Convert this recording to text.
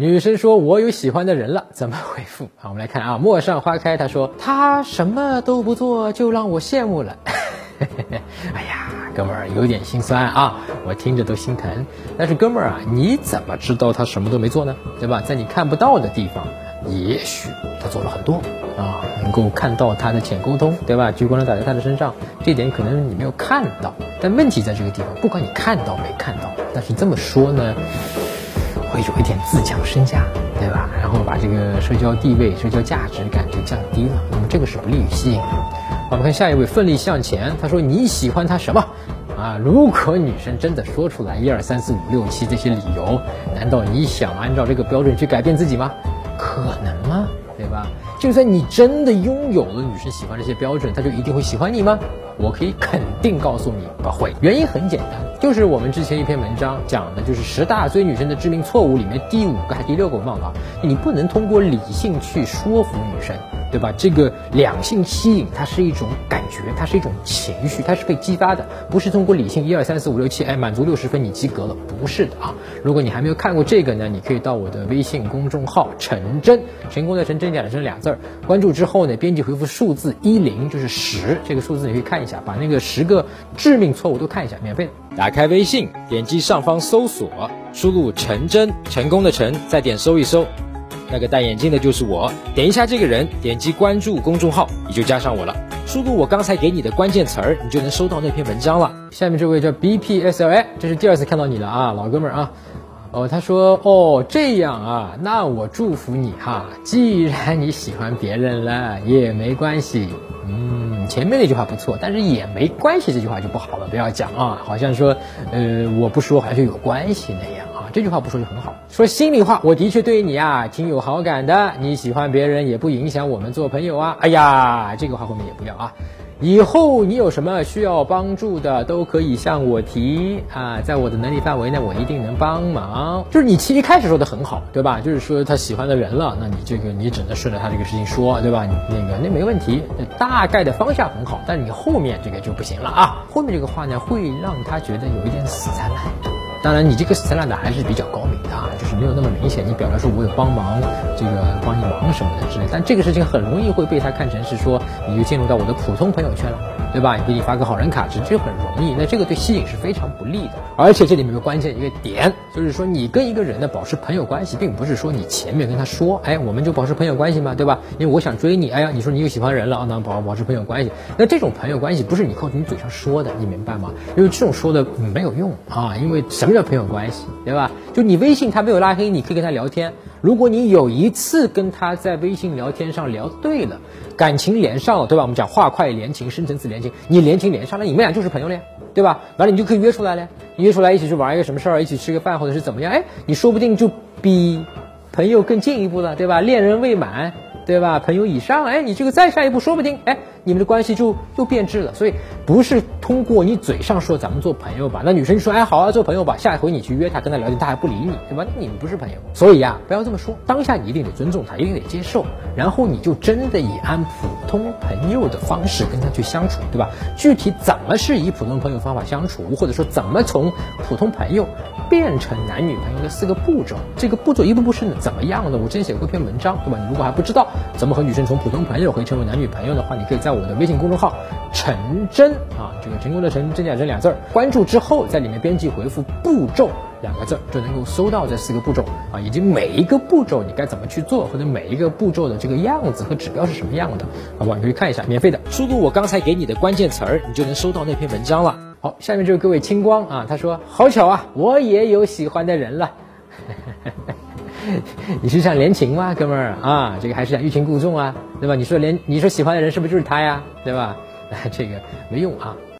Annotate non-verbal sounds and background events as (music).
女生说：“我有喜欢的人了，怎么回复？” (laughs) 好，我们来看啊，陌上花开，他说：“他什么都不做，就让我羡慕了。” (laughs) 哎呀，哥们儿有点心酸啊，我听着都心疼。但是哥们儿啊，你怎么知道他什么都没做呢？对吧？在你看不到的地方，也许他做了很多啊，能够看到他的浅沟通，对吧？聚光灯打在他的身上，这点可能你没有看到。但问题在这个地方，不管你看到没看到，但是这么说呢，会有一点自降身价，对吧？然后把这个社交地位、社交价值感就降低了。那么这个是不利于吸引的。我们看下一位，奋力向前。他说你喜欢他什么？啊，如果女生真的说出来一二三四五六七这些理由，难道你想按照这个标准去改变自己吗？可能吗？对吧？就算你真的拥有了女生喜欢这些标准，她就一定会喜欢你吗？我可以肯定告诉你，不会。原因很简单，就是我们之前一篇文章讲的就是十大追女生的致命错误里面第五个还第六个我忘了。你不能通过理性去说服女生。对吧？这个两性吸引，它是一种感觉，它是一种情绪，它是被激发的，不是通过理性一二三四五六七，哎，满足六十分你及格了，不是的啊！如果你还没有看过这个呢，你可以到我的微信公众号“陈真”，成功的陈真假的真俩字儿，关注之后呢，编辑回复数字一零，就是十这个数字，你可以看一下，把那个十个致命错误都看一下，免费的。打开微信，点击上方搜索，输入“陈真”，成功的陈，再点搜一搜。那个戴眼镜的就是我，点一下这个人，点击关注公众号，你就加上我了。输入我刚才给你的关键词儿，你就能收到那篇文章了。下面这位叫 B P S L A，这是第二次看到你了啊，老哥们儿啊。哦，他说哦这样啊，那我祝福你哈。既然你喜欢别人了，也没关系。嗯，前面那句话不错，但是也没关系这句话就不好了，不要讲啊，好像说呃我不说好像有关系那样。这句话不说就很好。说心里话，我的确对你啊挺有好感的。你喜欢别人也不影响我们做朋友啊。哎呀，这个话后面也不要啊。以后你有什么需要帮助的，都可以向我提啊，在我的能力范围内，我一定能帮忙。就是你其实一开始说的很好，对吧？就是说他喜欢的人了，那你这个你只能顺着他这个事情说，对吧？那个那没问题，大概的方向很好，但是你后面这个就不行了啊。后面这个话呢，会让他觉得有一点死缠烂打。当然，你这个死烂打还是比较高明的啊，就是没有那么明显。你表达说我有帮忙，这个帮你忙什么的之类，但这个事情很容易会被他看成是说你就进入到我的普通朋友圈了，对吧？给你发个好人卡，这就很容易。那这个对吸引是非常不利的。而且这里面有关键一个点，就是说你跟一个人呢保持朋友关系，并不是说你前面跟他说，哎，我们就保持朋友关系嘛，对吧？因为我想追你，哎呀，你说你有喜欢人了，那保保持朋友关系。那这种朋友关系不是你靠你嘴上说的，你明白吗？因为这种说的没有用啊，因为什么。叫朋友关系，对吧？就你微信他没有拉黑，你可以跟他聊天。如果你有一次跟他在微信聊天上聊对了，感情连上了，对吧？我们讲话快连情，深层次连情，你连情连上了，你们俩就是朋友了呀，对吧？完了你就可以约出来了，你约出来一起去玩一个什么事儿，一起吃个饭或者是怎么样？哎，你说不定就比朋友更进一步了，对吧？恋人未满，对吧？朋友以上，哎，你这个再下一步，说不定，哎。你们的关系就又变质了，所以不是通过你嘴上说咱们做朋友吧，那女生说哎好啊做朋友吧，下一回你去约她跟她聊天，她还不理你，对吧？你们不是朋友，所以呀不要这么说，当下你一定得尊重她，一定得接受，然后你就真的以按普通朋友的方式跟她去相处，对吧？具体怎么是以普通朋友方法相处，或者说怎么从普通朋友变成男女朋友的四个步骤，这个步骤一步步是怎么样的？我之前写过一篇文章，对吧？你如果还不知道怎么和女生从普通朋友可以成为男女朋友的话，你可以在。我的微信公众号陈真啊，这个成功的陈真假真俩字儿，关注之后在里面编辑回复步骤两个字，就能够搜到这四个步骤啊，以及每一个步骤你该怎么去做，或者每一个步骤的这个样子和指标是什么样的，好吧？你可以看一下，免费的，输入我刚才给你的关键词儿，你就能收到那篇文章了。好，下面这位各位清光啊，他说好巧啊，我也有喜欢的人了。(laughs) 你是想连情吗，哥们儿啊？这个还是想欲擒故纵啊，对吧？你说连你说喜欢的人是不是就是他呀，对吧？(laughs) 这个没用啊。